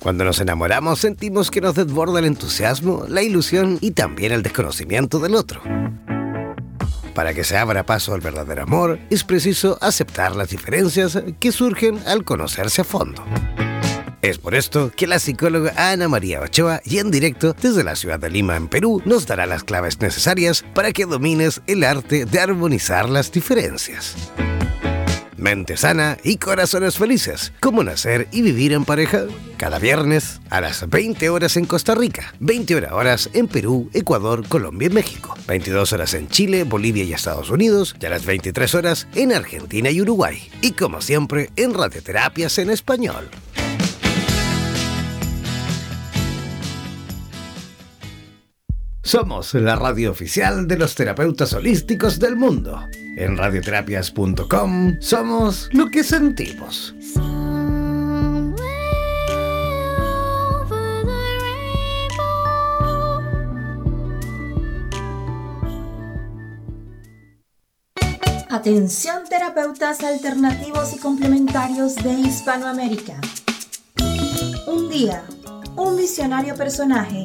Cuando nos enamoramos sentimos que nos desborda el entusiasmo, la ilusión y también el desconocimiento del otro. Para que se abra paso al verdadero amor, es preciso aceptar las diferencias que surgen al conocerse a fondo. Es por esto que la psicóloga Ana María Ochoa y en directo desde la ciudad de Lima, en Perú, nos dará las claves necesarias para que domines el arte de armonizar las diferencias. Mente sana y corazones felices. ¿Cómo nacer y vivir en pareja? Cada viernes a las 20 horas en Costa Rica, 20 horas en Perú, Ecuador, Colombia y México, 22 horas en Chile, Bolivia y Estados Unidos y a las 23 horas en Argentina y Uruguay. Y como siempre, en Radioterapias en Español. Somos la radio oficial de los terapeutas holísticos del mundo. En radioterapias.com somos lo que sentimos. Atención terapeutas alternativos y complementarios de Hispanoamérica. Un día, un visionario personaje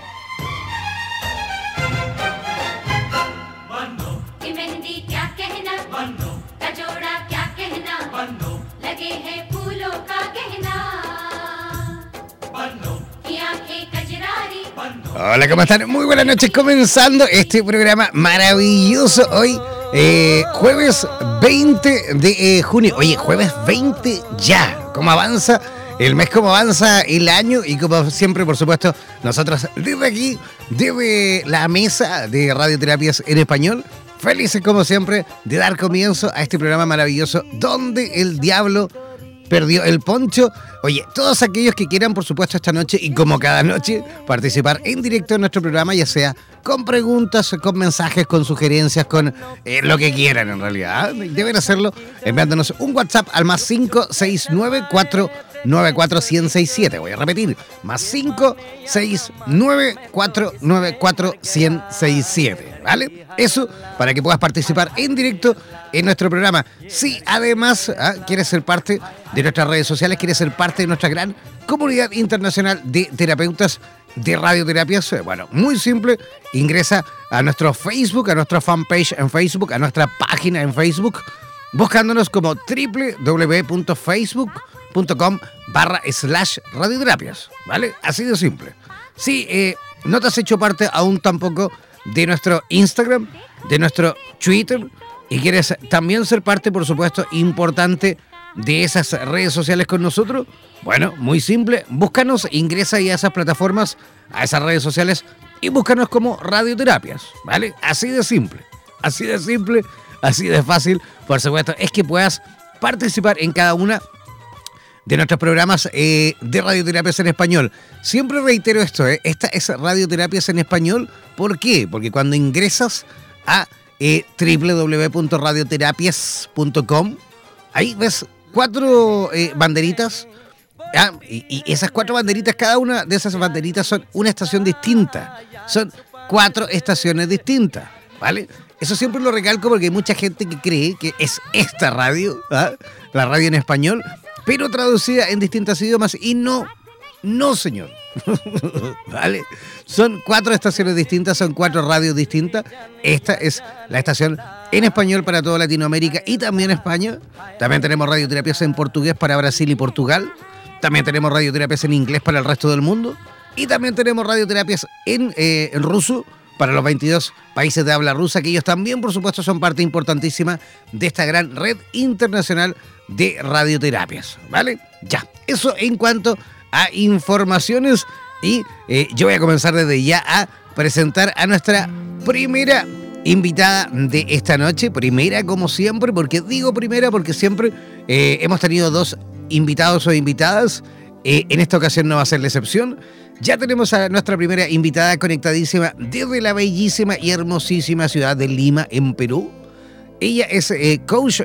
Hola, ¿cómo están? Muy buenas noches, comenzando este programa maravilloso hoy, eh, jueves 20 de eh, junio. Oye, jueves 20 ya, ¿cómo avanza? El mes, cómo avanza el año y como siempre, por supuesto, nosotros desde aquí, desde la mesa de radioterapias en español, felices como siempre de dar comienzo a este programa maravilloso donde el diablo perdió el poncho. Oye, todos aquellos que quieran, por supuesto, esta noche y como cada noche, participar en directo en nuestro programa, ya sea con preguntas, con mensajes, con sugerencias, con eh, lo que quieran en realidad. Deben hacerlo enviándonos un WhatsApp al más 5694 94167. Voy a repetir, más 569494167. ¿Vale? Eso para que puedas participar en directo en nuestro programa. Si además ¿ah? quieres ser parte de nuestras redes sociales, quieres ser parte de nuestra gran comunidad internacional de terapeutas de radioterapias, eh, bueno, muy simple, ingresa a nuestro Facebook, a nuestra fanpage en Facebook, a nuestra página en Facebook, buscándonos como www.facebook.com com barra slash radioterapias, ¿vale? Así de simple. Si eh, no te has hecho parte aún tampoco de nuestro Instagram, de nuestro Twitter, y quieres también ser parte, por supuesto, importante de esas redes sociales con nosotros, bueno, muy simple, búscanos, ingresa ahí a esas plataformas, a esas redes sociales y búscanos como radioterapias, ¿vale? Así de simple, así de simple, así de fácil, por supuesto, es que puedas participar en cada una de nuestros programas eh, de radioterapias en español. Siempre reitero esto, eh, esta es radioterapias en español. ¿Por qué? Porque cuando ingresas a eh, www.radioterapias.com, ahí ves cuatro banderitas Ah, y, esas cuatro banderitas, cada una de esas banderitas son una estación distinta. Son cuatro estaciones distintas, ¿vale? Eso siempre lo recalco porque hay mucha gente que cree que es esta radio, ¿ah? la radio en español, pero traducida en distintos idiomas y no, no señor. ¿Vale? Son cuatro estaciones distintas, son cuatro radios distintas. Esta es la estación en español para toda Latinoamérica y también España. También tenemos radioterapias en portugués para Brasil y Portugal. También tenemos radioterapias en inglés para el resto del mundo. Y también tenemos radioterapias en, eh, en ruso para los 22 países de habla rusa, que ellos también, por supuesto, son parte importantísima de esta gran red internacional de radioterapias. ¿Vale? Ya, eso en cuanto a informaciones y eh, yo voy a comenzar desde ya a presentar a nuestra primera invitada de esta noche, primera como siempre, porque digo primera porque siempre eh, hemos tenido dos invitados o invitadas, eh, en esta ocasión no va a ser la excepción. Ya tenemos a nuestra primera invitada conectadísima desde la bellísima y hermosísima ciudad de Lima, en Perú. Ella es coach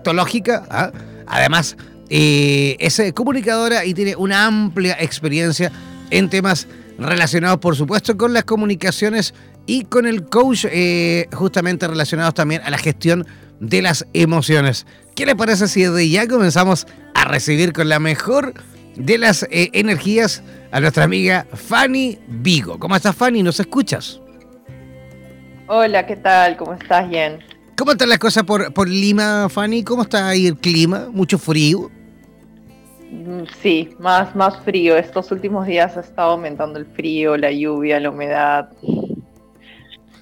ontológica, ¿ah? además eh, es comunicadora y tiene una amplia experiencia en temas relacionados, por supuesto, con las comunicaciones y con el coach, eh, justamente relacionados también a la gestión de las emociones. ¿Qué le parece si desde ya comenzamos a recibir con la mejor de las eh, energías a nuestra amiga Fanny Vigo? ¿Cómo estás, Fanny? ¿Nos escuchas? Hola, ¿qué tal? ¿Cómo estás? Bien. ¿Cómo están las cosas por, por Lima, Fanny? ¿Cómo está ahí el clima? ¿Mucho frío? Mm, sí, más, más frío. Estos últimos días ha estado aumentando el frío, la lluvia, la humedad.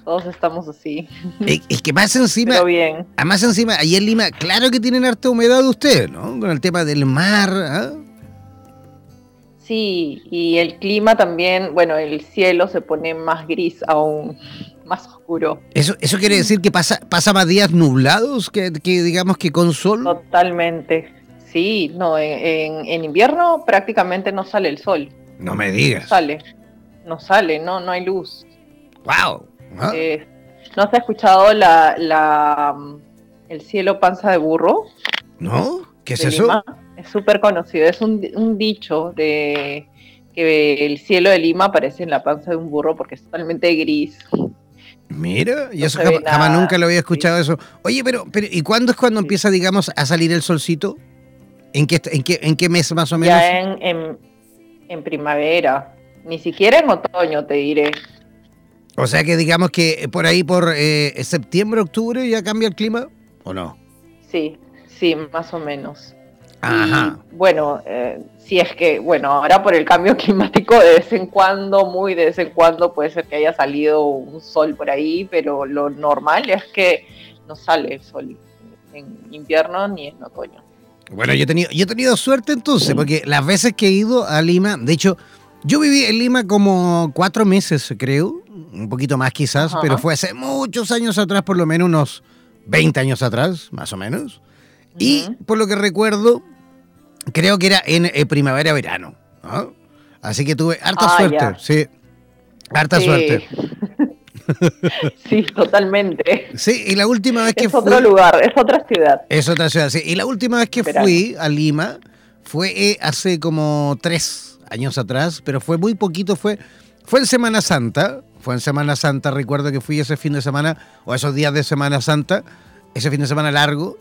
Todos estamos así. Es, que más encima. Pero bien. Más encima, ahí en Lima, claro que tienen harta humedad ustedes, ¿no? Con el tema del mar. ¿ah? Sí, y el clima también, bueno, el cielo se pone más gris aún, más oscuro. ¿Eso, eso quiere decir que pasa, pasa más días nublados que, que digamos que con sol? Totalmente. Sí, no, en, invierno prácticamente no sale el sol. No me digas. No sale, no sale, no, no hay luz. Wow. ¿Ah? Eh, ¿No se ha escuchado la, la, el cielo panza de burro? ¿No? ¿Qué es eso? Es súper conocido, es un, un dicho de que el cielo de Lima aparece en la panza de un burro porque es totalmente gris. Mira, y eso jamás, nunca lo había escuchado eso. Oye, pero, pero ¿y cuándo es cuando empieza, digamos, a salir el solcito? ¿En qué, en qué, en qué mes más o menos? Ya en, en, primavera, ni siquiera en otoño te diré. O sea que digamos que por ahí por eh, septiembre, octubre ya cambia el clima, ¿o no? Sí, sí, más o menos. Ajá. bueno, eh, si es que, bueno, ahora por el cambio climático de vez en cuando, muy de vez en cuando puede ser que haya salido un sol por ahí, pero lo normal es que no sale el sol en invierno ni en otoño. Bueno, yo he tenido, yo he tenido suerte entonces, porque las veces que he ido a Lima, de hecho, yo viví en Lima como cuatro meses, creo, un poquito más quizás, pero fue hace muchos años atrás, por lo menos unos 20 años atrás, más o menos. Y por lo que recuerdo, creo que era en eh, primavera-verano. Así que tuve harta ah, suerte, sí. Harta suerte. Sí, totalmente. Sí, y la última vez que fui... Es otro lugar, es otra ciudad. Es otra ciudad, sí. Y la última vez que fui a Lima fue eh, hace como tres años atrás, pero fue muy poquito, fue, fue en Semana Santa. Fue en Semana Santa, recuerdo que fui ese fin de semana, o esos días de Semana Santa, ese fin de semana largo.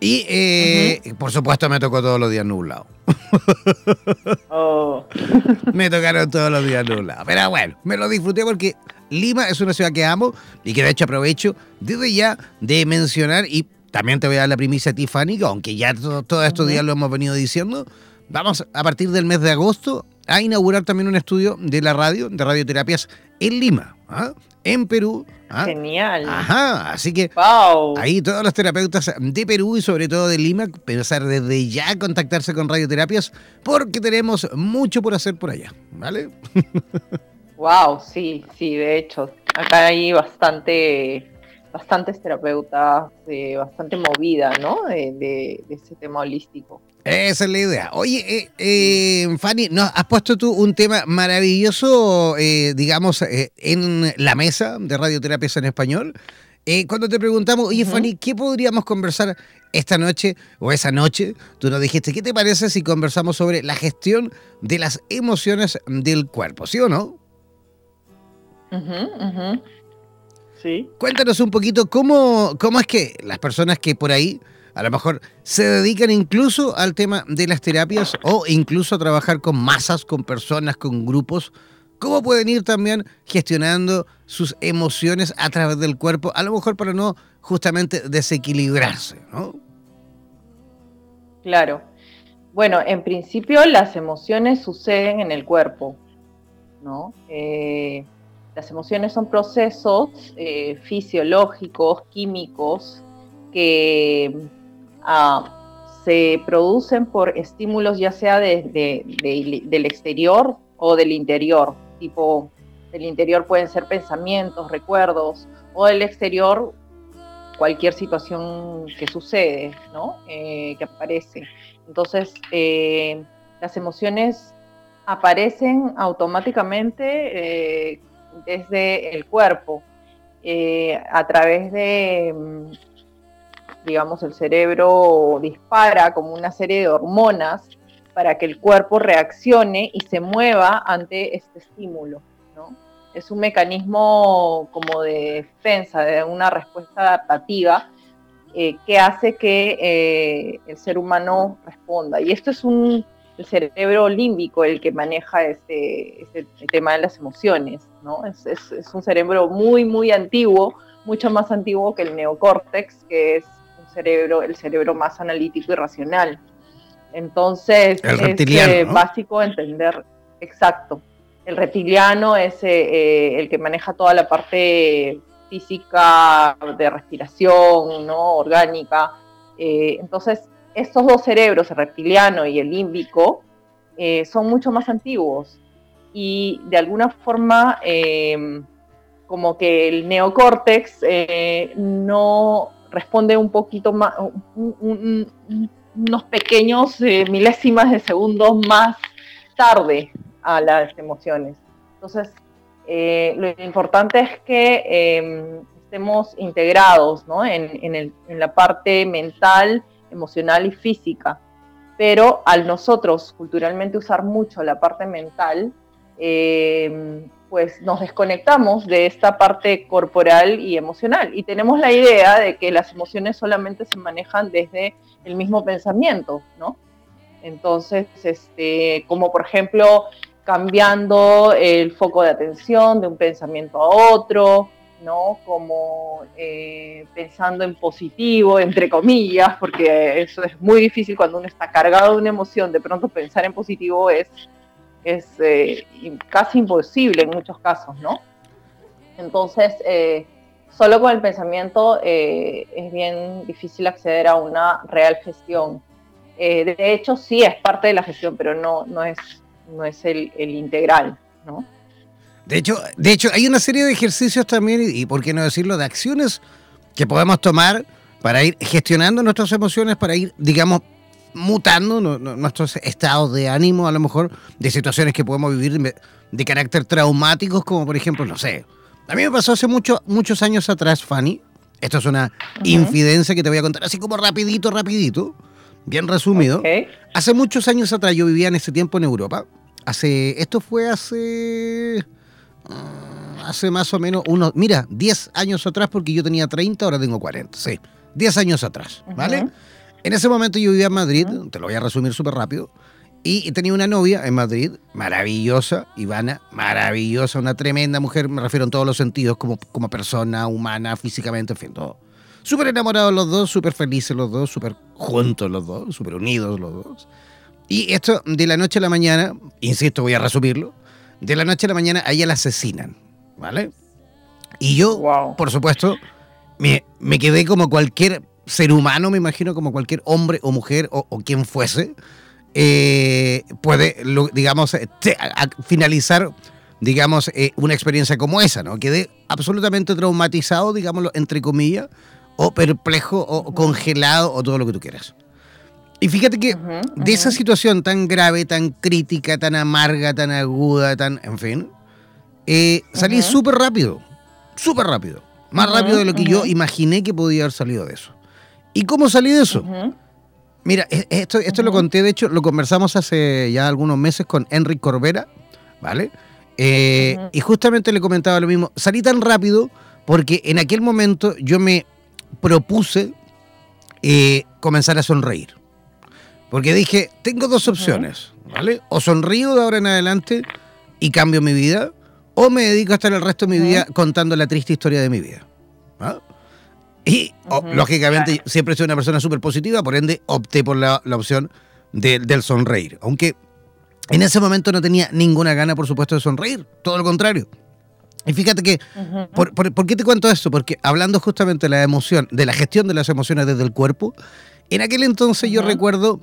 Y eh, por supuesto me tocó todos los días nublado. Oh. me tocaron todos los días nublados. Pero bueno, me lo disfruté porque Lima es una ciudad que amo y que de hecho aprovecho desde ya de mencionar y también te voy a dar la primicia a ti, Fanny, aunque ya todos estos días lo hemos venido diciendo. Vamos a partir del mes de agosto a inaugurar también un estudio de la radio, de radioterapias en Lima, ¿ah? en Perú. ¿ah? Genial. Ajá, así que ahí todos los terapeutas de Perú y sobre todo de Lima, pensar desde ya contactarse con radioterapias porque tenemos mucho por hacer por allá, ¿vale? Wow, sí, sí, de hecho, acá hay bastante, bastantes terapeutas, de bastante movida, ¿no? De, ese tema holístico. Esa es la idea. Oye, eh, eh, Fanny, ¿no, has puesto tú un tema maravilloso, eh, digamos, en la mesa de radioterapias en español. Eh, cuando te preguntamos, oye, Fanny, ¿qué podríamos conversar esta noche o esa noche? Tú nos dijiste, ¿qué te parece si conversamos sobre la gestión de las emociones del cuerpo? ¿Sí o no? Sí. Cuéntanos un poquito cómo, cómo es que las personas que por ahí a lo mejor se dedican incluso al tema de las terapias o incluso a trabajar con masas, con personas, con grupos, cómo pueden ir también gestionando sus emociones a través del cuerpo, a lo mejor para no justamente desequilibrarse, ¿no? Claro. Bueno, en principio las emociones suceden en el cuerpo, ¿no? Eh, las emociones son procesos eh, fisiológicos, químicos, que ah, se producen por estímulos ya sea desde del exterior o del interior, tipo del interior pueden ser pensamientos, recuerdos, o del exterior cualquier situación que sucede, ¿no? Eh, que aparece. Entonces, eh, las emociones aparecen automáticamente desde el cuerpo, eh, a través de, mm, digamos, el cerebro dispara como una serie de hormonas para que el cuerpo reaccione y se mueva ante este estímulo. Es un mecanismo como de defensa, de una respuesta adaptativa eh, que hace que eh, el ser humano responda. Y esto es un el cerebro límbico el que maneja este, este tema de las emociones, ¿no? Es, un cerebro muy, muy antiguo, mucho más antiguo que el neocórtex, que es un cerebro, el cerebro más analítico y racional. Entonces, es eh, básico entender, exacto, el reptiliano es eh, eh, el que maneja toda la parte física de respiración, ¿no? Orgánica. entonces, estos dos cerebros, el reptiliano y el límbico, eh, son mucho más antiguos y de alguna forma em, como que el neocórtex eh, no responde un poquito más, unos pequeños eh, milésimas de segundos más tarde a las emociones. Entonces, lo importante es que em, estemos integrados en, en la parte mental, emocional y física. Pero al nosotros culturalmente usar mucho la parte mental, eh, pues nos desconectamos de esta parte corporal y emocional y tenemos la idea de que las emociones solamente se manejan desde el mismo pensamiento, ¿no? Entonces, este, como por ejemplo, cambiando el foco de atención de un pensamiento a otro, ¿no? Como eh, pensando en positivo, entre comillas, porque eso es muy difícil cuando uno está cargado de una emoción, de pronto pensar en positivo es, es eh, casi imposible en muchos casos, ¿no? Entonces, eh, solo con el pensamiento es bien difícil acceder a una real gestión. de hecho, sí es parte de la gestión, pero no, no es, no es el, el integral, ¿no? De hecho, de hecho, hay una serie de ejercicios también, y, por qué no decirlo, de acciones que podemos tomar para ir gestionando nuestras emociones, para ir, digamos, mutando nuestros estados de ánimo, a lo mejor, de situaciones que podemos vivir de, carácter traumáticos, como por ejemplo, no sé. A mí me pasó hace mucho, muchos años atrás, Fanny. Esto es una infidencia que te voy a contar así como rapidito, rapidito, bien resumido. Hace muchos años atrás, yo vivía en ese tiempo en Europa. Hace, esto fue hace hace más o menos unos, mira, 10 años atrás, porque yo tenía 30, ahora tengo 40, sí, 10 años atrás, ¿vale? En ese momento yo vivía en Madrid, te lo voy a resumir súper rápido, y tenía una novia en Madrid, maravillosa, Ivana, maravillosa, una tremenda mujer, me refiero en todos los sentidos, como, como persona, humana, físicamente, en fin, todo. Súper enamorados los dos, súper felices los dos, súper juntos los dos, súper unidos los dos. Y esto de la noche a la mañana, insisto, voy a resumirlo, de la noche a la mañana a ella la asesinan, ¿vale? Y yo, por supuesto, me, quedé como cualquier ser humano, me imagino, como cualquier hombre o mujer o, quien fuese, eh, puede, digamos, finalizar, digamos, eh, una experiencia como esa, ¿no? Quedé absolutamente traumatizado, digámoslo, entre comillas, o perplejo, o congelado, o todo lo que tú quieras. Y fíjate que de esa situación tan grave, tan crítica, tan amarga, tan aguda, tan, en fin, eh, salí súper rápido, súper rápido. Más rápido de lo que yo imaginé que podía haber salido de eso. ¿Y cómo salí de eso? Mira, e, esto, esto lo conté, de hecho, lo conversamos hace ya algunos meses con Enric Corbera, ¿vale? Eh, y justamente le comentaba lo mismo. Salí tan rápido porque en aquel momento yo me propuse eh, comenzar a sonreír. Porque dije, tengo dos opciones, ¿vale? O sonrío de ahora en adelante y cambio mi vida, o me dedico a estar el resto de mi vida contando la triste historia de mi vida. ¿ah? Y lógicamente siempre soy una persona súper positiva, por ende opté por la, opción del sonreír. Aunque en ese momento no tenía ninguna gana, por supuesto, de sonreír, todo lo contrario. Y fíjate que, por, qué te cuento esto? Porque hablando justamente de la emoción, de la gestión de las emociones desde el cuerpo, en aquel entonces yo recuerdo,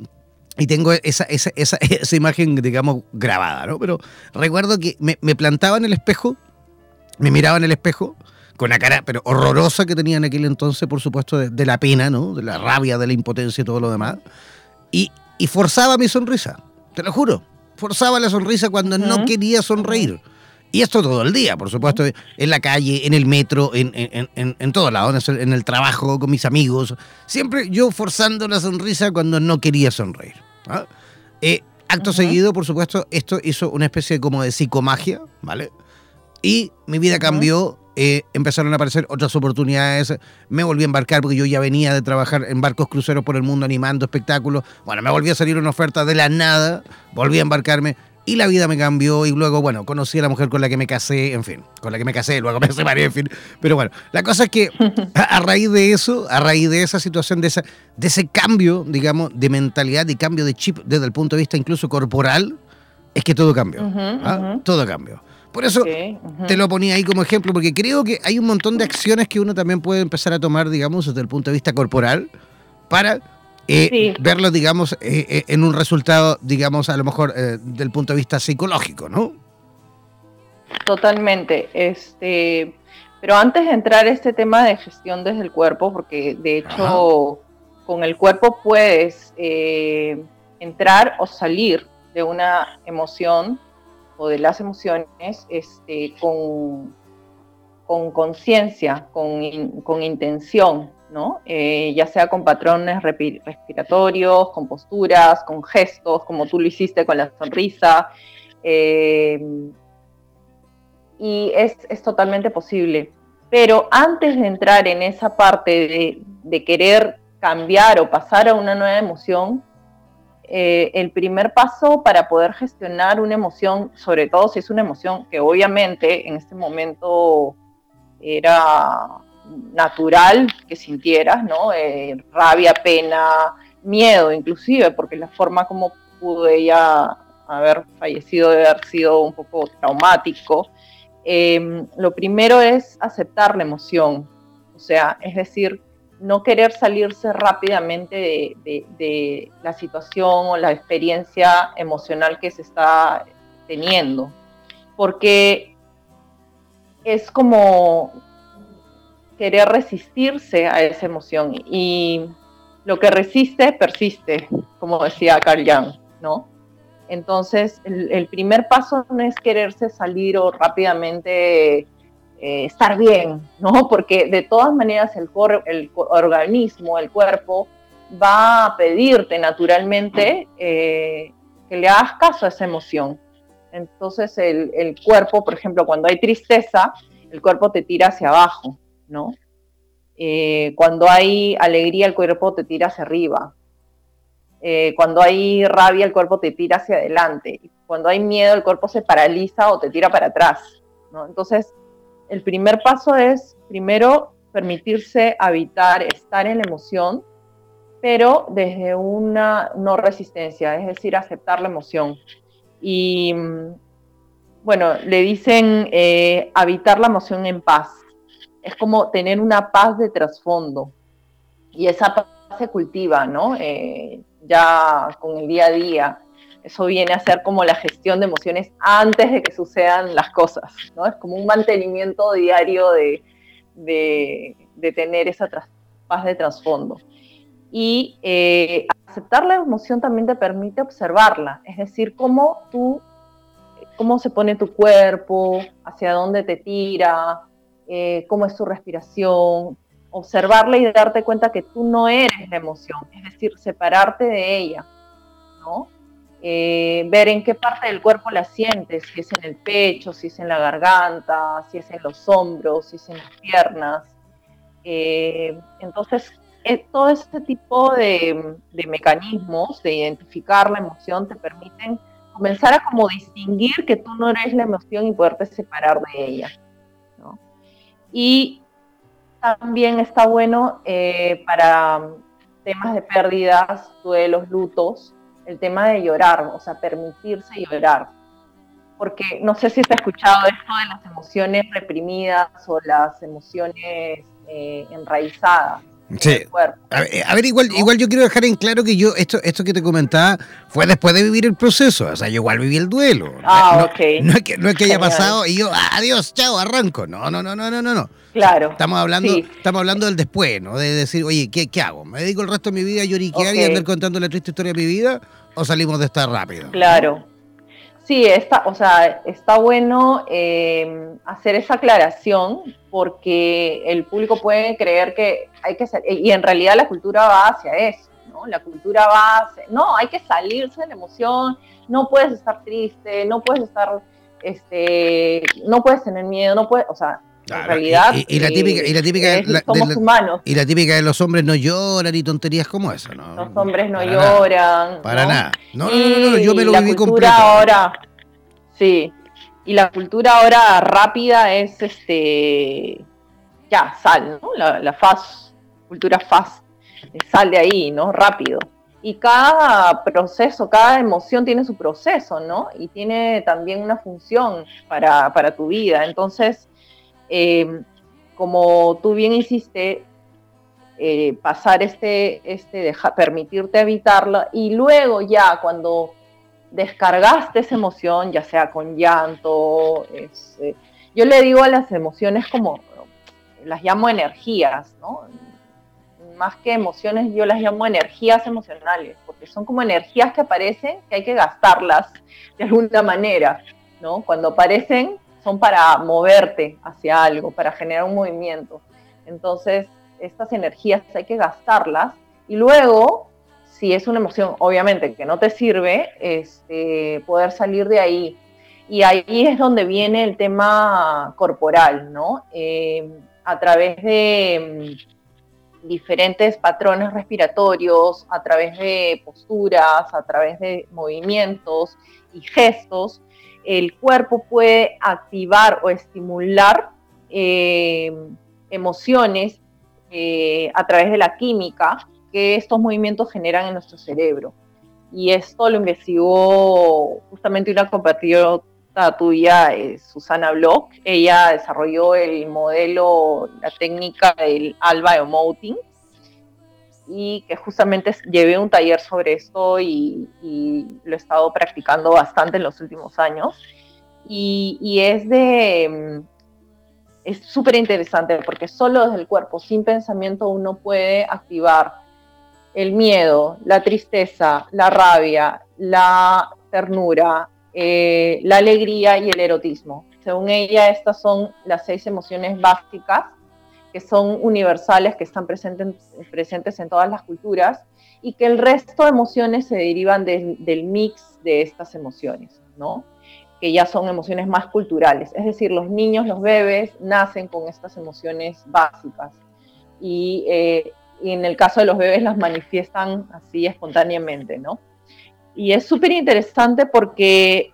y tengo esa, esa, esa, esa, imagen, digamos, grabada, ¿no? Pero recuerdo que me, me, plantaba en el espejo, me miraba en el espejo, con la cara, pero horrorosa que tenía en aquel entonces, por supuesto, de, la pena, ¿no? De la rabia, de la impotencia y todo lo demás. Y, y forzaba mi sonrisa, te lo juro. Forzaba la sonrisa cuando no quería sonreír. Y esto todo el día, por supuesto, en la calle, en el metro, en, en, en, en todos lados, en el trabajo, con mis amigos. Siempre yo forzando la sonrisa cuando no quería sonreír. ¿ah? Eh, acto seguido, por supuesto, esto hizo una especie como de psicomagia, ¿vale? Y mi vida cambió eh, empezaron a aparecer otras oportunidades, me volví a embarcar porque yo ya venía de trabajar en barcos cruceros por el mundo animando espectáculos, bueno, me volvió a salir una oferta de la nada, volví a embarcarme y la vida me cambió y luego, bueno, conocí a la mujer con la que me casé, en fin, con la que me casé, luego me separé, en fin, pero bueno, la cosa es que a, raíz de eso, a raíz de esa situación, de, esa, de ese cambio, digamos, de mentalidad y cambio de chip desde el punto de vista incluso corporal, es que todo cambió, ¿ah? todo cambió. Por eso te lo ponía ahí como ejemplo, porque creo que hay un montón de acciones que uno también puede empezar a tomar, digamos, desde el punto de vista corporal, para eh, verlo, digamos, eh, eh, en un resultado, digamos, a lo mejor del punto de vista psicológico, ¿no? Totalmente. Este, pero antes de entrar a este tema de gestión desde el cuerpo, porque de hecho con el cuerpo puedes entrar o salir de una emoción o de las emociones este, con conciencia, con, intención, Eh, ya sea con patrones respiratorios, con posturas, con gestos, como tú lo hiciste con la sonrisa. Eh, y es, totalmente posible. Pero antes de entrar en esa parte de querer cambiar o pasar a una nueva emoción, eh, el primer paso para poder gestionar una emoción, sobre todo si es una emoción que obviamente en este momento era natural que sintieras, ¿no? Eh, rabia, pena, miedo inclusive, porque la forma como pudo ella haber fallecido debe haber sido un poco traumático. Eh, lo primero es aceptar la emoción, o sea, es decir, no querer salirse rápidamente de, la situación o la experiencia emocional que se está teniendo, porque es como querer resistirse a esa emoción y lo que resiste persiste, como decía Carl Jung, ¿no? Entonces, el, primer paso no es quererse salir o rápidamente eh, estar bien, ¿no? Porque de todas maneras el, el organismo, el cuerpo, va a pedirte naturalmente eh, que le hagas caso a esa emoción. Entonces el, cuerpo, por ejemplo, cuando hay tristeza, el cuerpo te tira hacia abajo, ¿no? Eh, cuando hay alegría, el cuerpo te tira hacia arriba. cuando hay rabia, el cuerpo te tira hacia adelante. Cuando hay miedo, el cuerpo se paraliza o te tira para atrás. Entonces, el primer paso es, primero, permitirse habitar, estar en la emoción, pero desde una no resistencia, es decir, aceptar la emoción. Y bueno, le dicen eh, habitar la emoción en paz. Es como tener una paz de trasfondo. Y esa paz se cultiva, ¿no? Eh, ya con el día a día. Eso viene a ser como la gestión de emociones antes de que sucedan las cosas, ¿no? Es como un mantenimiento diario de, tener esa paz de trasfondo. Y eh, aceptar la emoción también te permite observarla, es decir, cómo tú, cómo se pone tu cuerpo, hacia dónde te tira, eh, cómo es su respiración, observarla y darte cuenta que tú no eres la emoción, es decir, separarte de ella, ¿no? Eh, ver en qué parte del cuerpo la sientes, si es en el pecho, si es en la garganta, si es en los hombros, si es en las piernas. Eh, entonces, eh, todo este tipo de, mecanismos de identificar la emoción te permiten comenzar a como distinguir que tú no eres la emoción y poderte separar de ella. Y también está bueno para temas de pérdidas, duelos, lutos, el tema de llorar, o sea, permitirse llorar. Porque no sé si has escuchado esto de las emociones reprimidas o las emociones eh, enraizadas. Sí. A ver, igual, igual yo quiero dejar en claro que yo, esto, esto que te comentaba, fue después de vivir el proceso. O sea, yo igual viví el duelo. Ah, no, ok. No es que, no es que haya pasado y yo, adiós, chao, arranco. No, no, no, no, no, no. Claro. Estamos hablando, estamos hablando del después, ¿no? De decir, oye, ¿qué, qué hago? ¿Me dedico el resto de mi vida a lloriquear y andar contando la triste historia de mi vida? ¿O salimos de esta rápido? Claro. Sí, está, o sea, está bueno eh, hacer esa aclaración porque el público puede creer que hay que salir, y en realidad la cultura va hacia eso, ¿no? La cultura va hacia, no, hay que salirse de la emoción, no puedes estar triste, no puedes estar, este, no puedes tener miedo, no puedes, o sea, en realidad, y, la típica, y la típica somos humanos. Y la típica de los hombres no lloran y tonterías como esa, ¿no? Los hombres no lloran. para nada. No, no, no, no, yo me lo la viví cultura ahora, sí. Y la cultura ahora rápida es este ya, sal, ¿no? La, la fast, cultura fast, sal de ahí, ¿no? Rápido. Y cada proceso, cada emoción tiene su proceso, ¿no? Y tiene también una función para, para tu vida. Entonces, eh, como tú bien hiciste, eh, pasar este, este permitirte evitarla y luego ya cuando descargaste esa emoción, ya sea con llanto, eh, yo le digo a las emociones como, las llamo energías, ¿no? Más que emociones, yo las llamo energías emocionales, porque son como energías que aparecen, que hay que gastarlas de alguna manera, ¿no? Cuando aparecen, son para moverte hacia algo, para generar un movimiento. Entonces, estas energías hay que gastarlas y luego, si es una emoción, obviamente, que no te sirve, este, poder salir de ahí. Y ahí es donde viene el tema corporal, ¿no? Eh, a través de mm, diferentes patrones respiratorios, a través de posturas, a través de movimientos y gestos, el cuerpo puede activar o estimular eh, emociones eh, a través de la química que estos movimientos generan en nuestro cerebro. Y esto lo investigó justamente una compatriota tuya, eh, Susana Bloch. Ella desarrolló el modelo, la técnica del alba emoting, y que justamente llevé un taller sobre esto y, lo he estado practicando bastante en los últimos años. Y, es de... Mm, es súper interesante porque solo desde el cuerpo, sin pensamiento, uno puede activar el miedo, la tristeza, la rabia, la ternura, eh, la alegría y el erotismo. Según ella, estas son las seis emociones básicas que son universales, que están presentes, presentes en todas las culturas y que el resto de emociones se derivan del mix de estas emociones, ¿no? que ya son emociones más culturales. Es decir, los niños, los bebés, nacen con estas emociones básicas y, eh, y en el caso de los bebés las manifiestan así espontáneamente, ¿no? Y es súper interesante porque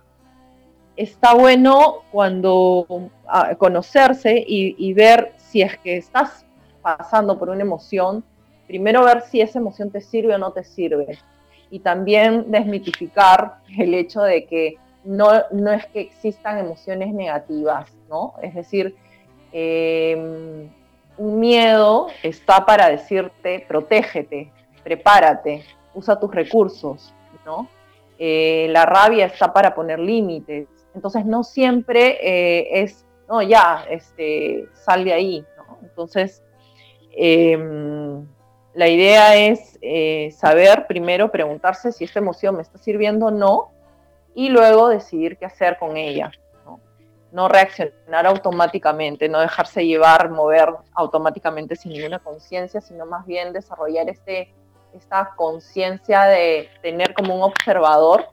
está bueno cuando conocerse y, ver si es que estás pasando por una emoción, primero ver si esa emoción te sirve o no te sirve. Y también desmitificar el hecho de que no, no es que existan emociones negativas, ¿no? Es decir, em, un miedo está para decirte, protégete, prepárate, usa tus recursos, ¿no? Eh, la rabia está para poner límites, entonces no siempre eh, es, no, ya, este, sal de ahí. ¿no? Entonces, em, la idea es eh, saber primero, preguntarse si esta emoción me está sirviendo o no, y luego decidir qué hacer con ella. no reaccionar automáticamente, no dejarse llevar, mover automáticamente sin ninguna conciencia, sino más bien desarrollar este, esta conciencia de tener como un observador,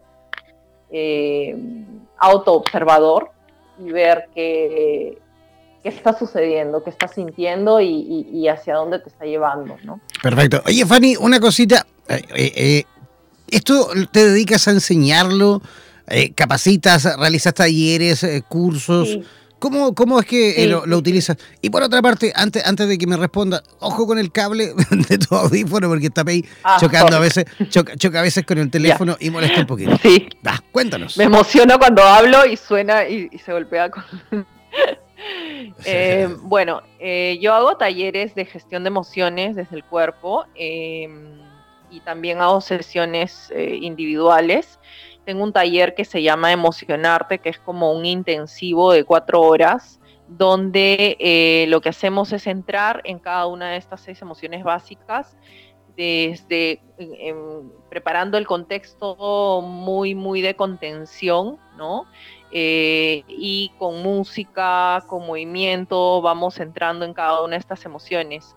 eh, autoobservador, y ver qué, qué está sucediendo, qué estás sintiendo y, hacia dónde te está llevando, ¿no? Perfecto. Oye, Fanny, una cosita. Eh, eh, ¿Esto te dedicas a enseñarlo? Eh, ¿Capacitas, realizas talleres, eh, cursos? ¿Cómo, ¿Cómo, es que eh, lo, utilizas? Y por otra parte, antes, antes de que me responda, ojo con el cable de tu audífono porque está ahí ah, chocando a veces, choca, a veces con el teléfono y molesta un poquito. Sí. cuéntanos. Me emociono cuando hablo y suena y, se golpea con... bueno, yo hago talleres de gestión de emociones desde el cuerpo em, y también hago sesiones individuales tengo un taller que se llama Emocionarte, que es como un intensivo de cuatro horas, donde eh, lo que hacemos es entrar en cada una de estas seis emociones básicas, desde preparando el contexto muy, muy de contención, ¿no? Eh, y con música, con movimiento, vamos entrando en cada una de estas emociones.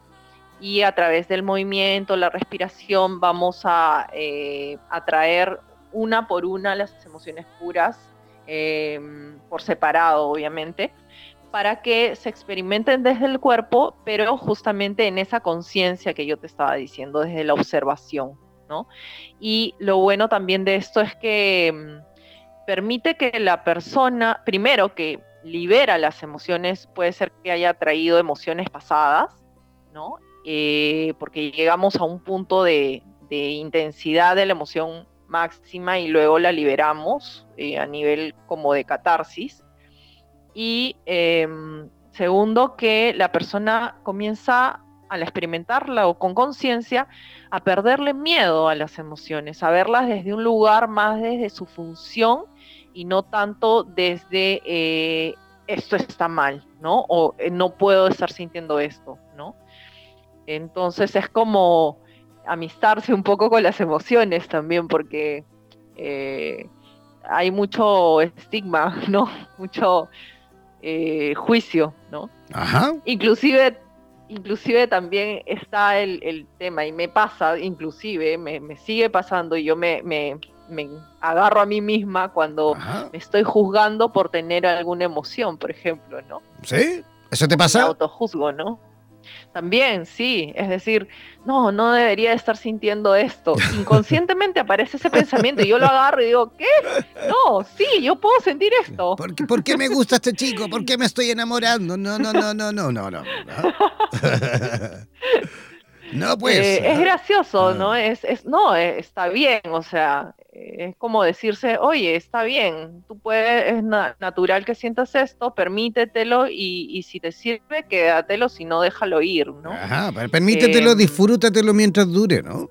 Y a través del movimiento, la respiración, vamos a eh, atraer una por una las emociones puras, em, por separado obviamente, para que se experimenten desde el cuerpo, pero justamente en esa conciencia que yo te estaba diciendo, desde la observación, ¿no? Y lo bueno también de esto es que em, permite que la persona, primero que libera las emociones, puede ser que haya traído emociones pasadas, ¿no? Eh, porque llegamos a un punto de, de intensidad de la emoción máxima y luego la liberamos eh, a nivel como de catarsis. Y em, segundo, que la persona comienza al experimentarla o con conciencia a perderle miedo a las emociones, a verlas desde un lugar más desde su función y no tanto desde eh, esto está mal, ¿no? O eh, no puedo estar sintiendo esto, ¿no? Entonces es como amistarse un poco con las emociones también, porque eh, hay mucho estigma, ¿no? Mucho eh, juicio, ¿no? Ajá. Inclusive, inclusive también está el, tema, y me pasa, inclusive, me, sigue pasando, y yo me, me, agarro a mí misma cuando me estoy juzgando por tener alguna emoción, por ejemplo, ¿no? ¿Sí? ¿Eso te pasa? Me autojuzgo, ¿no? También, sí, es decir, no, no debería estar sintiendo esto. Inconscientemente aparece ese pensamiento y yo lo agarro y digo, ¿qué? No, sí, yo puedo sentir esto. ¿Por qué, me gusta este chico? ¿Por qué me estoy enamorando? No, no, no, no, no, no, no. No, pues. es gracioso, ¿no? Es, es, no, está bien, o sea, es como decirse, oye, está bien, tú puedes, es natural que sientas esto, permítetelo y, y, si te sirve, quédatelo, si no, déjalo ir, ¿no? Ajá, permítetelo, em, disfrútatelo mientras dure, ¿no?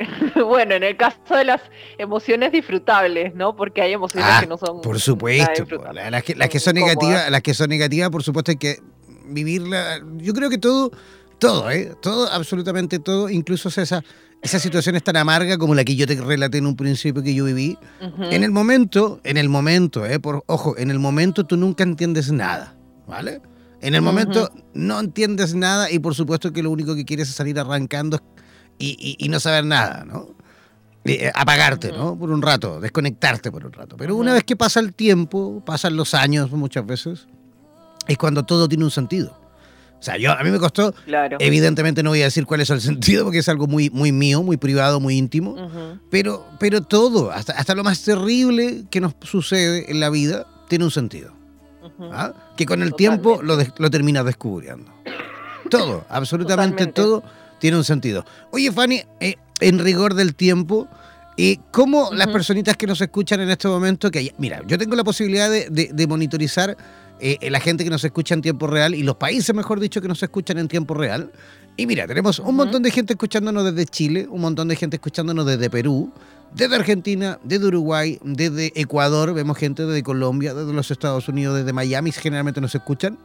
bueno, en el caso de las emociones disfrutables, ¿no? Porque hay emociones ah, que no son. Por supuesto, las que, las que son negativas, las que son negativas, por supuesto hay que vivirla. Yo creo que todo todo, ¿eh? Todo, absolutamente todo, incluso esa, esa situación es tan amarga como la que yo te relaté en un principio que yo viví. En el momento, en el momento, ¿eh? Por, ojo, en el momento tú nunca entiendes nada, ¿vale? En el momento no entiendes nada y por supuesto que lo único que quieres es salir arrancando y, no saber nada, ¿no? Eh, apagarte, ¿no? Por un rato, desconectarte por un rato. Pero una vez que pasa el tiempo, pasan los años muchas veces, es cuando todo tiene un sentido. O sea, yo, a mí me costó, evidentemente no voy a decir cuál es el sentido, porque es algo muy, muy mío, muy privado, muy íntimo, pero, pero todo, hasta, hasta lo más terrible que nos sucede en la vida, tiene un sentido. ¿Ah? Que con el tiempo lo, lo terminas descubriendo. Todo, absolutamente todo tiene un sentido. Oye, Fanny, eh, en rigor del tiempo, eh, ¿cómo las personitas que nos escuchan en este momento, que mira, yo tengo la posibilidad de, de monitorizar eh, la gente que nos escucha en tiempo real y los países, mejor dicho, que nos escuchan en tiempo real. Y mira, tenemos un montón de gente escuchándonos desde Chile, un montón de gente escuchándonos desde Perú, desde Argentina, desde Uruguay, desde Ecuador, vemos gente desde Colombia, desde los Estados Unidos, desde Miami, generalmente nos escuchan.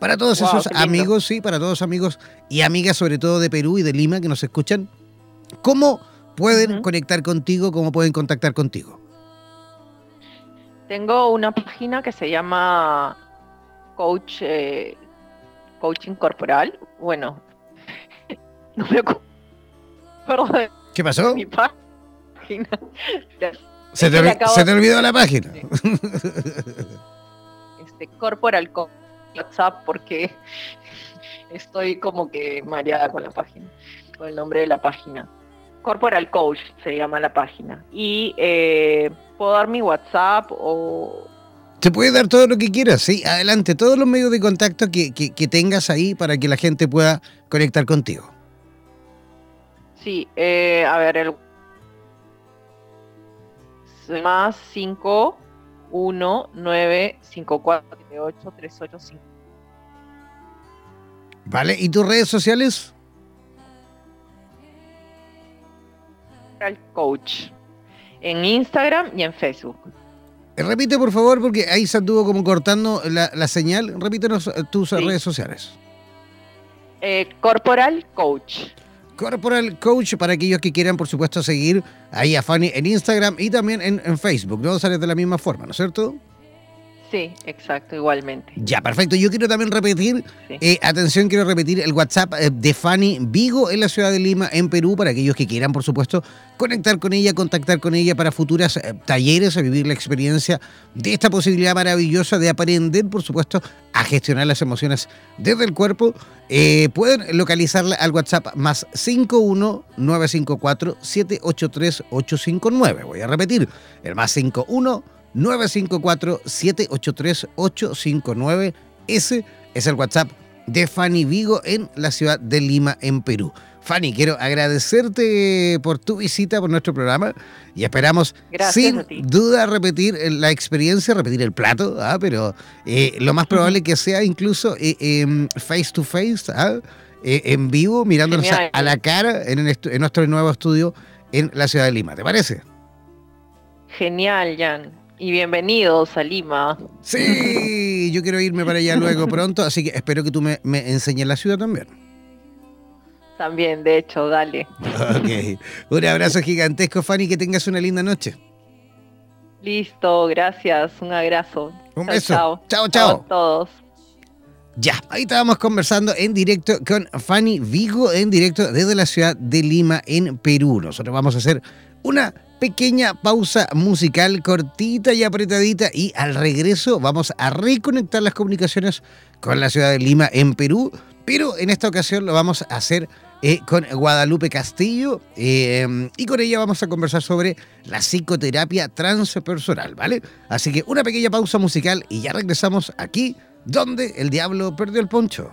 Para todos esos amigos, sí, para todos amigos y amigas, sobre todo de Perú y de Lima, que nos escuchan, ¿cómo pueden conectar contigo? ¿Cómo pueden contactar contigo? Tengo una página que se llama Coach eh, Coaching Corporal. Bueno, no me acuerdo ¿Qué pasó? Mi página. Se te, olvidó la página. Este, Corporal WhatsApp porque estoy como que mareada con la página, con el nombre de la página. Corporal Coach se llama la página. Y eh, puedo dar mi WhatsApp o... Te puede dar todo lo que quieras, sí, adelante, todos los medios de contacto que, tengas ahí para que la gente pueda conectar contigo. Sí, eh, a ver, el más 5 1 9 5 4 8 3 8 5 Vale, ¿y tus redes sociales? El coach en Instagram y en Facebook. Eh, repite por favor, porque ahí se anduvo como cortando la, señal. Repítenos eh, tus redes sociales. Eh, Corporal Coach. Corporal Coach para aquellos que quieran, por supuesto, seguir ahí a Fanny en Instagram y también en, en Facebook. No sale de la misma forma, ¿no es cierto? Sí, exacto, igualmente. Ya, perfecto. Yo quiero también repetir, eh, atención, quiero repetir el WhatsApp eh, de Fanny Vigo en la ciudad de Lima, en Perú, para aquellos que quieran, por supuesto, conectar con ella, contactar con ella para futuras eh, talleres, a vivir la experiencia de esta posibilidad maravillosa de aprender, por supuesto, a gestionar las emociones desde el cuerpo. pueden localizarla al WhatsApp más 51954 783 859. Voy a repetir, el más 51 954-783-859. Ese es el WhatsApp de Fanny Vigo en la ciudad de Lima, en Perú. Fanny, quiero agradecerte por tu visita por nuestro programa y esperamos sin duda repetir la experiencia, repetir el plato, ¿ah? pero eh, lo más probable que sea incluso eh, em, face to face, ¿ah? eh, en vivo, mirándonos a, la cara en, en nuestro nuevo estudio en la ciudad de Lima. ¿Te parece? Genial, Jan. Y bienvenidos a Lima. Sí, yo quiero irme para allá luego pronto, así que espero que tú me, enseñes la ciudad también. También, de hecho, dale. Ok. Un abrazo gigantesco, Fanny, que tengas una linda noche. Listo, gracias. Un abrazo. Un beso. Chao, chao. chao. A todos. Ya, ahí estábamos conversando en directo con Fanny Vigo, en directo desde la ciudad de Lima, en Perú. Nosotros vamos a hacer una pequeña pausa musical cortita y apretadita y al regreso vamos a reconectar las comunicaciones con la ciudad de Lima en Perú, pero en esta ocasión lo vamos a hacer eh, con Guadalupe Castillo eh, y con ella vamos a conversar sobre la psicoterapia transpersonal, ¿vale? Así que una pequeña pausa musical y ya regresamos aquí donde el diablo perdió el poncho.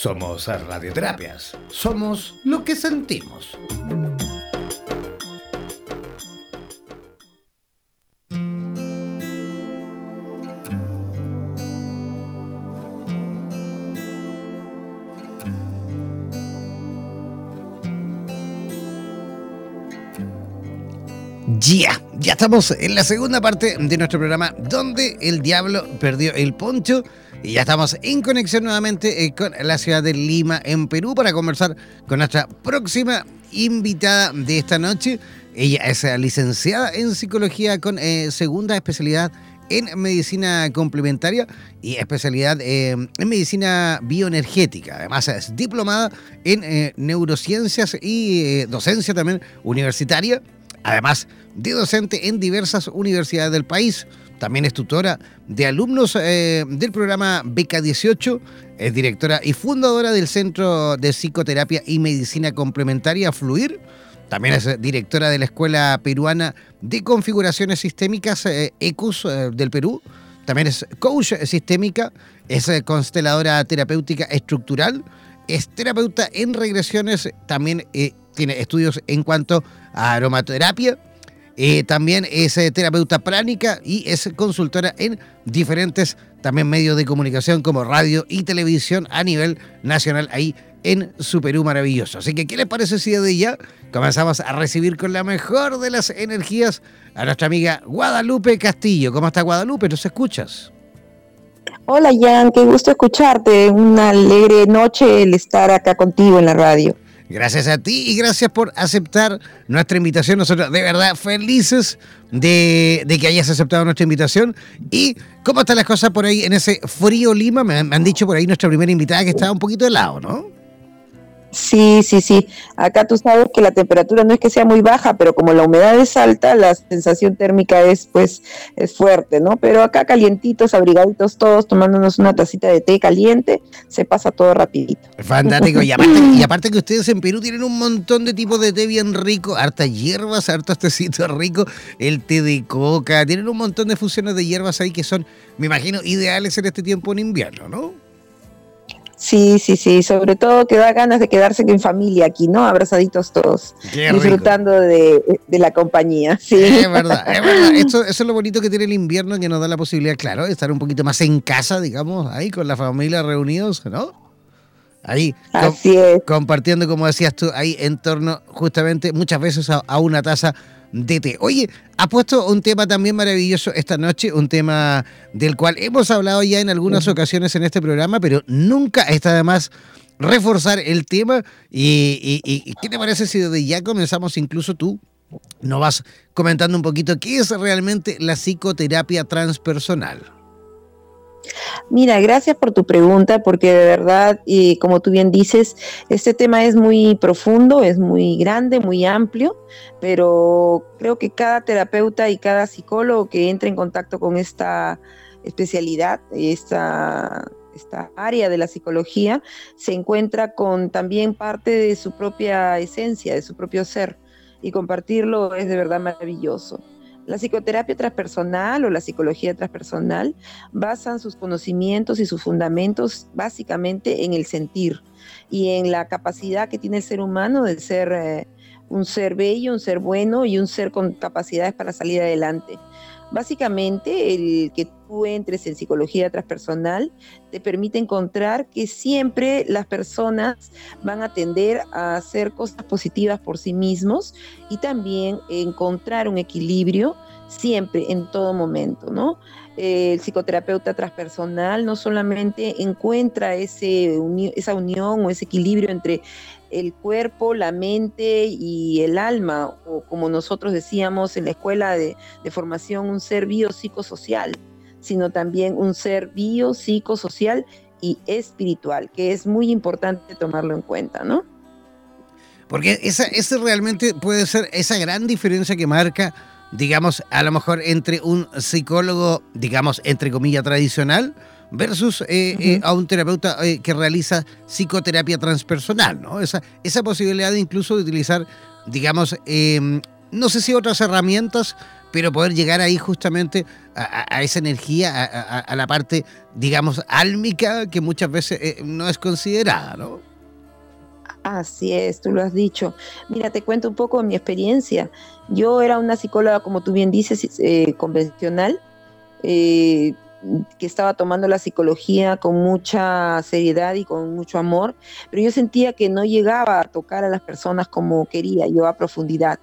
Somos Radioterapias. Somos lo que sentimos. Ya, ya estamos en la segunda parte de nuestro programa donde el diablo perdió el poncho y ya estamos en conexión nuevamente eh, con la ciudad de Lima, en Perú, para conversar con nuestra próxima invitada de esta noche. Ella es licenciada en psicología con eh, segunda especialidad en medicina complementaria y especialidad eh, en medicina bioenergética. Además es diplomada en neurociencias y docencia también universitaria. Además de docente en diversas universidades del país también es tutora de alumnos eh, del programa Beca 18, es directora y fundadora del Centro de Psicoterapia y Medicina Complementaria Fluir. También es directora de la Escuela Peruana de Configuraciones Sistémicas ECUS del Perú. También es coach sistémica, es consteladora terapéutica estructural, es terapeuta en regresiones, también tiene estudios en cuanto a aromaterapia eh, también es eh, terapeuta pránica y es consultora en diferentes también medios de comunicación como radio y televisión a nivel nacional ahí en su Perú maravilloso. Así que, ¿qué les parece si de ya comenzamos a recibir con la mejor de las energías a nuestra amiga Guadalupe Castillo? ¿Cómo está Guadalupe? ¿Nos escuchas? Hola Jan, qué gusto escucharte. Una alegre noche el estar acá contigo en la radio. Gracias a ti y gracias por aceptar nuestra invitación. Nosotros de verdad felices de, que hayas aceptado nuestra invitación. ¿Y cómo están las cosas por ahí en ese frío Lima? Me, me han dicho por ahí nuestra primera invitada que estaba un poquito helado, ¿no? Sí, sí, sí. Acá tú sabes que la temperatura no es que sea muy baja, pero como la humedad es alta, la sensación térmica es pues es fuerte, ¿no? Pero acá calientitos, abrigaditos todos, tomándonos una tacita de té caliente, se pasa todo rapidito. Fantástico. Y aparte, y aparte que ustedes en Perú tienen un montón de tipos de té bien rico, hartas hierbas, hartos tecitos ricos, el té de coca, tienen un montón de fusiones de hierbas ahí que son, me imagino, ideales en este tiempo en invierno, ¿no? Sí, sí, sí, sobre todo que da ganas de quedarse en familia aquí, ¿no? Abrazaditos todos, disfrutando de, la compañía. Sí. Es verdad, es verdad. eso es lo bonito que tiene el invierno, que nos da la posibilidad, claro, de estar un poquito más en casa, digamos, ahí con la familia reunidos, ¿no? Ahí, Así es. compartiendo, como decías tú, ahí en torno justamente muchas veces a una taza DT. Oye, ha puesto un tema también maravilloso esta noche, un tema del cual hemos hablado ya en algunas ocasiones en este programa, pero nunca está de más reforzar el tema. Y, qué te parece si desde ya comenzamos incluso tú? Nos vas comentando un poquito qué es realmente la psicoterapia transpersonal. Mira, gracias por tu pregunta, porque de verdad, y como tú bien dices, este tema es muy profundo, es muy grande, muy amplio, pero creo que cada terapeuta y cada psicólogo que entre en contacto con esta especialidad, esta, esta área de la psicología, se encuentra con también parte de su propia esencia, de su propio ser, y compartirlo es de verdad maravilloso. La psicoterapia transpersonal o la psicología transpersonal basan sus conocimientos y sus fundamentos básicamente en el sentir y en la capacidad que tiene el ser humano de ser eh, un ser bello, un ser bueno y un ser con capacidades para salir adelante. Básicamente, el que tú entres en psicología transpersonal te permite encontrar que siempre las personas van a tender a hacer cosas positivas por sí mismos y también encontrar un equilibrio siempre, en todo momento, ¿no? El psicoterapeuta transpersonal no solamente encuentra ese esa unión o ese equilibrio entre el cuerpo, la mente y el alma, o como nosotros decíamos en la escuela de, formación, un ser biopsicosocial, sino también un ser biopsicosocial y espiritual, que es muy importante tomarlo en cuenta, ¿no? Porque esa, esa realmente puede ser esa gran diferencia que marca, digamos, a lo mejor entre un psicólogo, digamos, entre comillas, tradicional, versus eh, eh, a un terapeuta eh, que realiza psicoterapia transpersonal, ¿no? Esa, esa posibilidad de incluso de utilizar, digamos, em, no sé si otras herramientas, pero poder llegar ahí justamente a, esa energía, a, la parte, digamos, álmica que muchas veces no es considerada, ¿no? Así es, tú lo has dicho. Mira, te cuento un poco de mi experiencia. Yo era una psicóloga, como tú bien dices, convencional. Que estaba tomando la psicología con mucha seriedad y con mucho amor, pero yo sentía que no llegaba a tocar a las personas como quería, yo a profundidad.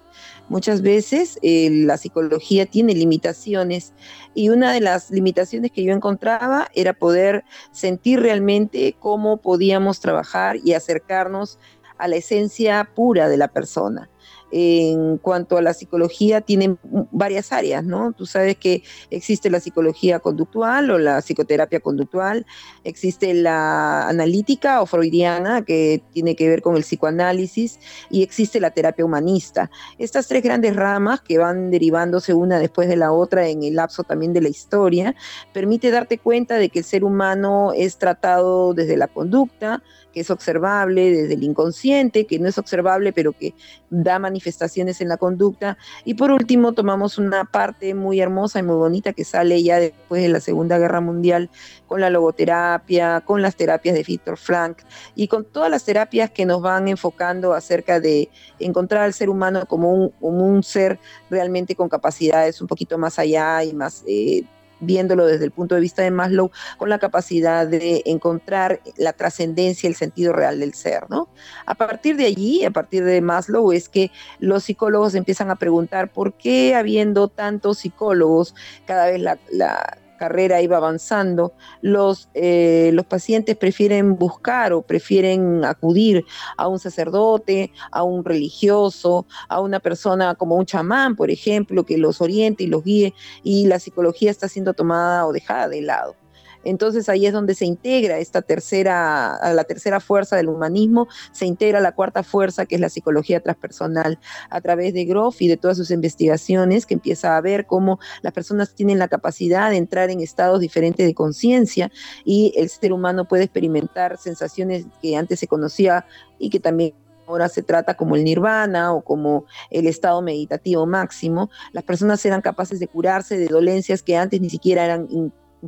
Muchas veces eh, la psicología tiene limitaciones y una de las limitaciones que yo encontraba era poder sentir realmente cómo podíamos trabajar y acercarnos a la esencia pura de la persona. En cuanto a la psicología tienen varias áreas, ¿no? Tú sabes que existe la psicología conductual o la psicoterapia conductual, existe la analítica o freudiana que tiene que ver con el psicoanálisis y existe la terapia humanista. Estas tres grandes ramas que van derivándose una después de la otra en el lapso también de la historia, permite darte cuenta de que el ser humano es tratado desde la conducta, que es observable, desde el inconsciente, que no es observable, pero que da manifestaciones en la conducta. Y por último, tomamos una parte muy hermosa y muy bonita que sale ya después de la Segunda Guerra Mundial con la logoterapia, con las terapias de Victor Frank y con todas las terapias que nos van enfocando acerca de encontrar al ser humano como un, un ser realmente con capacidades un poquito más allá y más... Eh, viéndolo desde el punto de vista de Maslow, con la capacidad de encontrar la trascendencia, el sentido real del ser, ¿no? A partir de allí, a partir de Maslow, es que los psicólogos empiezan a preguntar por qué habiendo tantos psicólogos, cada vez la, la carrera iba avanzando, los, eh, los pacientes prefieren buscar o prefieren acudir a un sacerdote, a un religioso, a una persona como un chamán, por ejemplo, que los oriente y los guíe, y la psicología está siendo tomada o dejada de lado. Entonces ahí es donde se integra esta tercera, la tercera fuerza del humanismo, se integra la cuarta fuerza que es la psicología transpersonal a través de Groff y de todas sus investigaciones que empieza a ver cómo las personas tienen la capacidad de entrar en estados diferentes de conciencia y el ser humano puede experimentar sensaciones que antes se conocía y que también ahora se trata como el nirvana o como el estado meditativo máximo, las personas eran capaces de curarse de dolencias que antes ni siquiera eran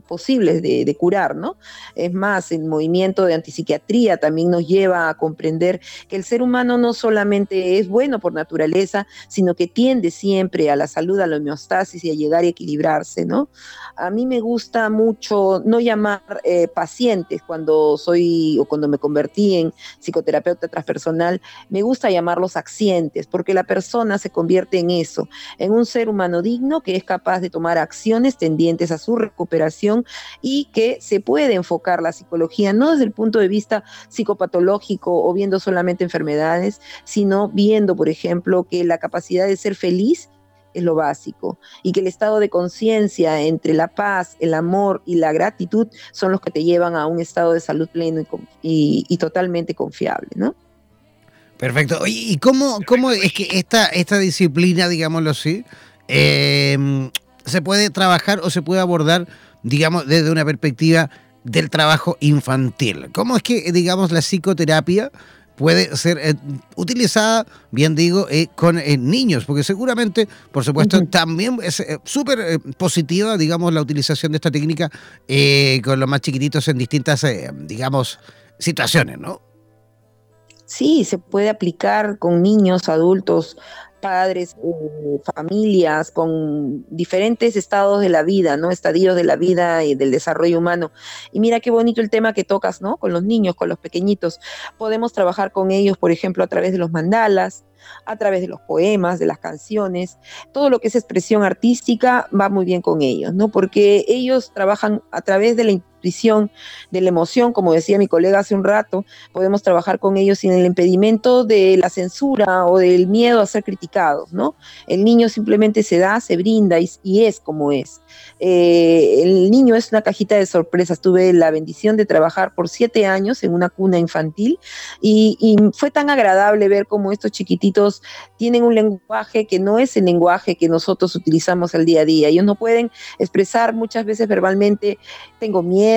posibles de, de, curar, ¿no? Es más, el movimiento de antipsiquiatría también nos lleva a comprender que el ser humano no solamente es bueno por naturaleza, sino que tiende siempre a la salud, a la homeostasis y a llegar a equilibrarse, ¿no? A mí me gusta mucho no llamar eh, pacientes cuando soy o cuando me convertí en psicoterapeuta transpersonal, me gusta llamarlos accidentes, porque la persona se convierte en eso, en un ser humano digno que es capaz de tomar acciones tendientes a su recuperación y que se puede enfocar la psicología no desde el punto de vista psicopatológico o viendo solamente enfermedades, sino viendo, por ejemplo, que la capacidad de ser feliz es lo básico y que el estado de conciencia entre la paz, el amor y la gratitud son los que te llevan a un estado de salud pleno y, totalmente confiable, ¿no? Perfecto. ¿Y cómo, cómo es que esta, esta disciplina, digámoslo así, em, se puede trabajar o se puede abordar digamos, desde una perspectiva del trabajo infantil. ¿Cómo es que, digamos, la psicoterapia puede ser eh, utilizada, bien digo, eh, con eh, niños? Porque seguramente, por supuesto, también es súper positiva, digamos, la utilización de esta técnica con los más chiquititos en distintas, digamos, situaciones, ¿no? Sí, se puede aplicar con niños, adultos, padres, eh, familias, con diferentes estados de la vida, ¿no? Estadios de la vida y del desarrollo humano. Y mira qué bonito el tema que tocas, ¿no? Con los niños, con los pequeñitos. Podemos trabajar con ellos, por ejemplo, a través de los mandalas, a través de los poemas, de las canciones, todo lo que es expresión artística va muy bien con ellos, ¿no? Porque ellos trabajan a través de la intuición, de la emoción, como decía mi colega hace un rato, podemos trabajar con ellos sin el impedimento de la censura o del miedo a ser criticados, ¿no? El niño simplemente se da, se brinda y, y es como es. Eh, el niño es una cajita de sorpresas. Tuve la bendición de trabajar por siete años en una cuna infantil y, y fue tan agradable ver cómo estos chiquititos tienen un lenguaje que no es el lenguaje que nosotros utilizamos al día a día. Ellos no pueden expresar muchas veces verbalmente, tengo miedo,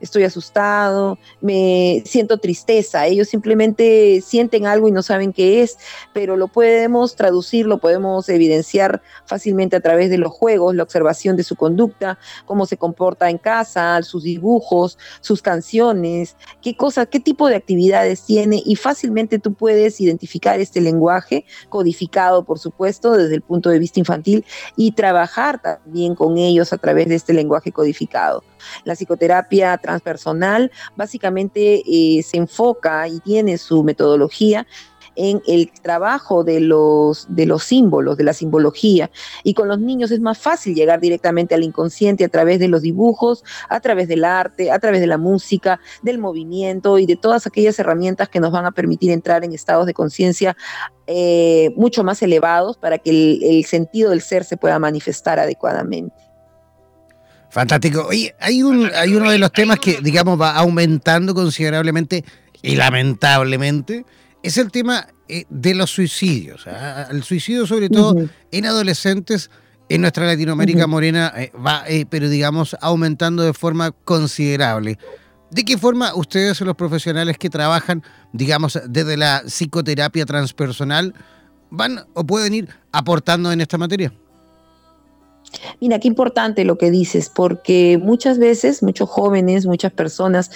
estoy asustado, me siento tristeza. Ellos simplemente sienten algo y no saben qué es, pero lo podemos traducir, lo podemos evidenciar fácilmente a través de los juegos, la observación de su conducta, cómo se comporta en casa, sus dibujos, sus canciones, qué cosa, qué tipo de actividades tiene y fácilmente tú puedes identificar este lenguaje codificado, por supuesto, desde el punto de vista infantil y trabajar también con ellos a través de este lenguaje codificado. La psicoterapia transpersonal básicamente eh, se enfoca y tiene su metodología en el trabajo de los, de los símbolos, de la simbología. Y con los niños es más fácil llegar directamente al inconsciente a través de los dibujos, a través del arte, a través de la música, del movimiento y de todas aquellas herramientas que nos van a permitir entrar en estados de conciencia eh, mucho más elevados para que el, sentido del ser se pueda manifestar adecuadamente. Fantástico. Oye, hay, un, hay uno de los temas que, digamos, va aumentando considerablemente y lamentablemente, es el tema eh, de los suicidios. ¿ah? El suicidio, sobre todo en adolescentes, en nuestra Latinoamérica morena, eh, va, pero digamos, aumentando de forma considerable. ¿De qué forma ustedes, los profesionales que trabajan, digamos, desde la psicoterapia transpersonal, van o pueden ir aportando en esta materia? Mira, qué importante lo que dices, porque muchas veces, muchos jóvenes, muchas personas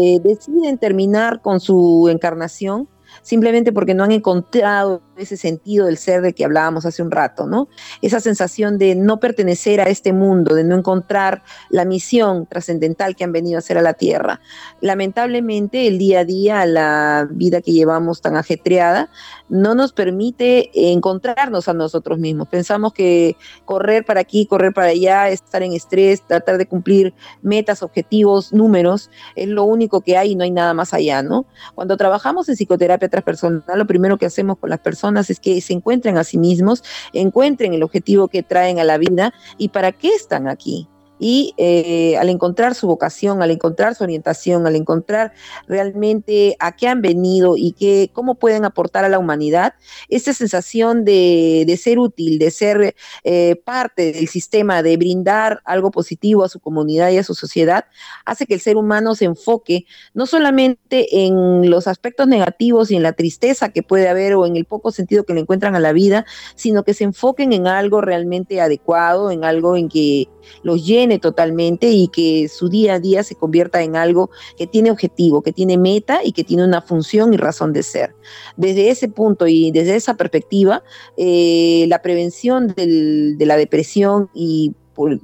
eh, deciden terminar con su encarnación simplemente porque no han encontrado ese sentido del ser de que hablábamos hace un rato, ¿no? Esa sensación de no pertenecer a este mundo, de no encontrar la misión trascendental que han venido a hacer a la Tierra. Lamentablemente, el día a día, la vida que llevamos tan ajetreada, no nos permite encontrarnos a nosotros mismos. Pensamos que correr para aquí, correr para allá, estar en estrés, tratar de cumplir metas, objetivos, números, es lo único que hay y no hay nada más allá, ¿no? Cuando trabajamos en psicoterapia transpersonal, lo primero que hacemos con las personas es que se encuentren a sí mismos, encuentren el objetivo que traen a la vida y para qué están aquí y eh, al encontrar su vocación, al encontrar su orientación, al encontrar realmente a qué han venido y qué, cómo pueden aportar a la humanidad, esa sensación de, ser útil, de ser eh, parte del sistema, de brindar algo positivo a su comunidad y a su sociedad, hace que el ser humano se enfoque no solamente en los aspectos negativos y en la tristeza que puede haber o en el poco sentido que le encuentran a la vida, sino que se enfoquen en algo realmente adecuado, en algo en que los llene totalmente y que su día a día se convierta en algo que tiene objetivo, que tiene meta y que tiene una función y razón de ser. Desde ese punto y desde esa perspectiva, eh, la prevención de la depresión y por,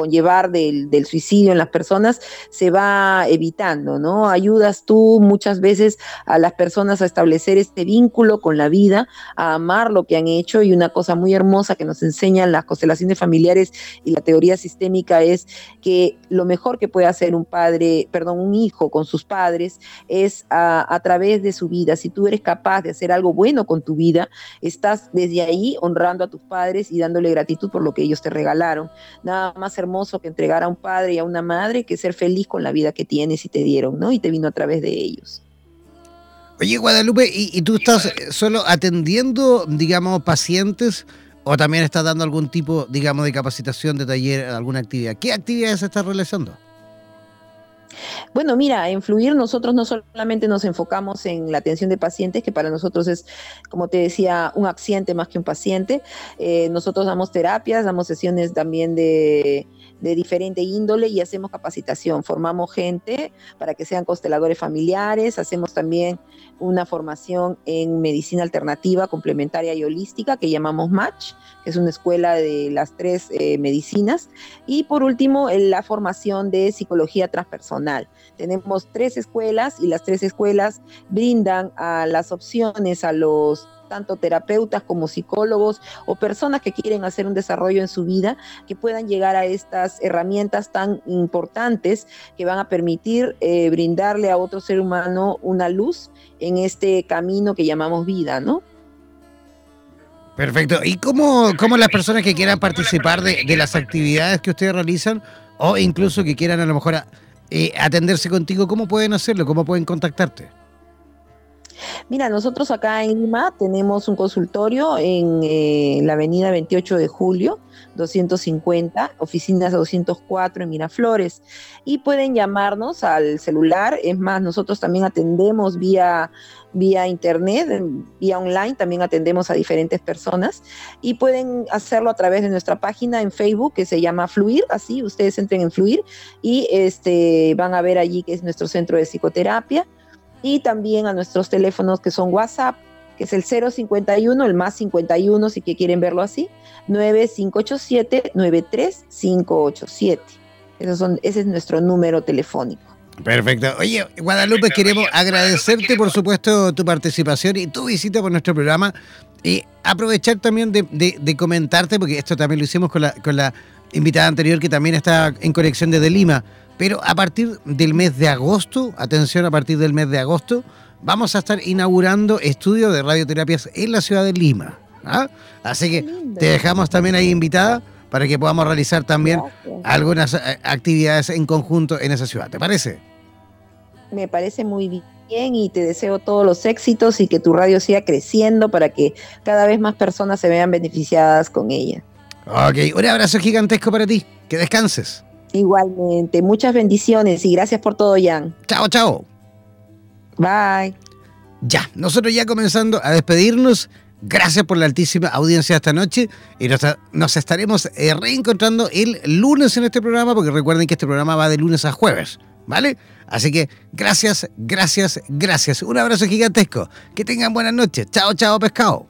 conllevar del, suicidio en las personas se va evitando, ¿no? Ayudas tú muchas veces a las personas a establecer este vínculo con la vida, a amar lo que han hecho y una cosa muy hermosa que nos enseñan las constelaciones familiares y la teoría sistémica es que lo mejor que puede hacer un padre, perdón, un hijo con sus padres es a, a través de su vida. Si tú eres capaz de hacer algo bueno con tu vida, estás desde ahí honrando a tus padres y dándole gratitud por lo que ellos te regalaron. Nada más hermoso hermoso que entregar a un padre y a una madre que ser feliz con la vida que tienes y te dieron, ¿no? Y te vino a través de ellos. Oye, Guadalupe, ¿y, tú estás solo atendiendo, digamos, pacientes o también estás dando algún tipo, digamos, de capacitación, de taller, alguna actividad? ¿Qué actividades estás realizando? Bueno, mira, en Fluir nosotros no solamente nos enfocamos en la atención de pacientes, que para nosotros es, como te decía, un accidente más que un paciente. Eh, nosotros damos terapias, damos sesiones también de, de diferente índole y hacemos capacitación. Formamos gente para que sean consteladores familiares, hacemos también una formación en medicina alternativa, complementaria y holística que llamamos Match, que es una escuela de las tres eh, medicinas. Y por último, la formación de psicología transpersonal. Tenemos tres escuelas y las tres escuelas brindan a las opciones a los tanto terapeutas como psicólogos o personas que quieren hacer un desarrollo en su vida, que puedan llegar a estas herramientas tan importantes que van a permitir eh, brindarle a otro ser humano una luz en este camino que llamamos vida, ¿no? Perfecto. ¿Y cómo, cómo las personas que quieran participar de, las actividades que ustedes realizan o incluso que quieran a lo mejor eh, atenderse contigo, cómo pueden hacerlo? ¿Cómo pueden contactarte? Mira, nosotros acá en Lima tenemos un consultorio en eh, la avenida 28 de julio, 250, oficinas 204 en Miraflores. Y pueden llamarnos al celular. Es más, nosotros también atendemos vía, vía internet, vía online, también atendemos a diferentes personas. Y pueden hacerlo a través de nuestra página en Facebook que se llama Fluir. Así, ustedes entren en Fluir y este, van a ver allí que es nuestro centro de psicoterapia y también a nuestros teléfonos que son WhatsApp, que es el 051, el más 51 si que quieren verlo así, 9587-93587. Esos son, ese es nuestro número telefónico. Perfecto. Oye, Guadalupe, queremos agradecerte, por supuesto, tu participación y tu visita por nuestro programa. Y aprovechar también de, comentarte, porque esto también lo hicimos con la, con la invitada anterior que también está en conexión desde Lima. Pero a partir del mes de agosto, atención, a partir del mes de agosto, vamos a estar inaugurando estudios de radioterapias en la ciudad de Lima. ¿ah? Así que te dejamos también ahí invitada para que podamos realizar también algunas eh, actividades en conjunto en esa ciudad. ¿Te parece? Me parece muy bien y te deseo todos los éxitos y que tu radio siga creciendo para que cada vez más personas se vean beneficiadas con ella. Ok, un abrazo gigantesco para ti. Que descanses. Igualmente, muchas bendiciones y gracias por todo, Jan. Chao, chao. Bye. Ya, nosotros ya comenzando a despedirnos. Gracias por la altísima audiencia esta noche y nos, estaremos eh, reencontrando el lunes en este programa porque recuerden que este programa va de lunes a jueves, ¿vale? Así que gracias, gracias, gracias. Un abrazo gigantesco. Que tengan buenas noches. Chao, chao, pescado.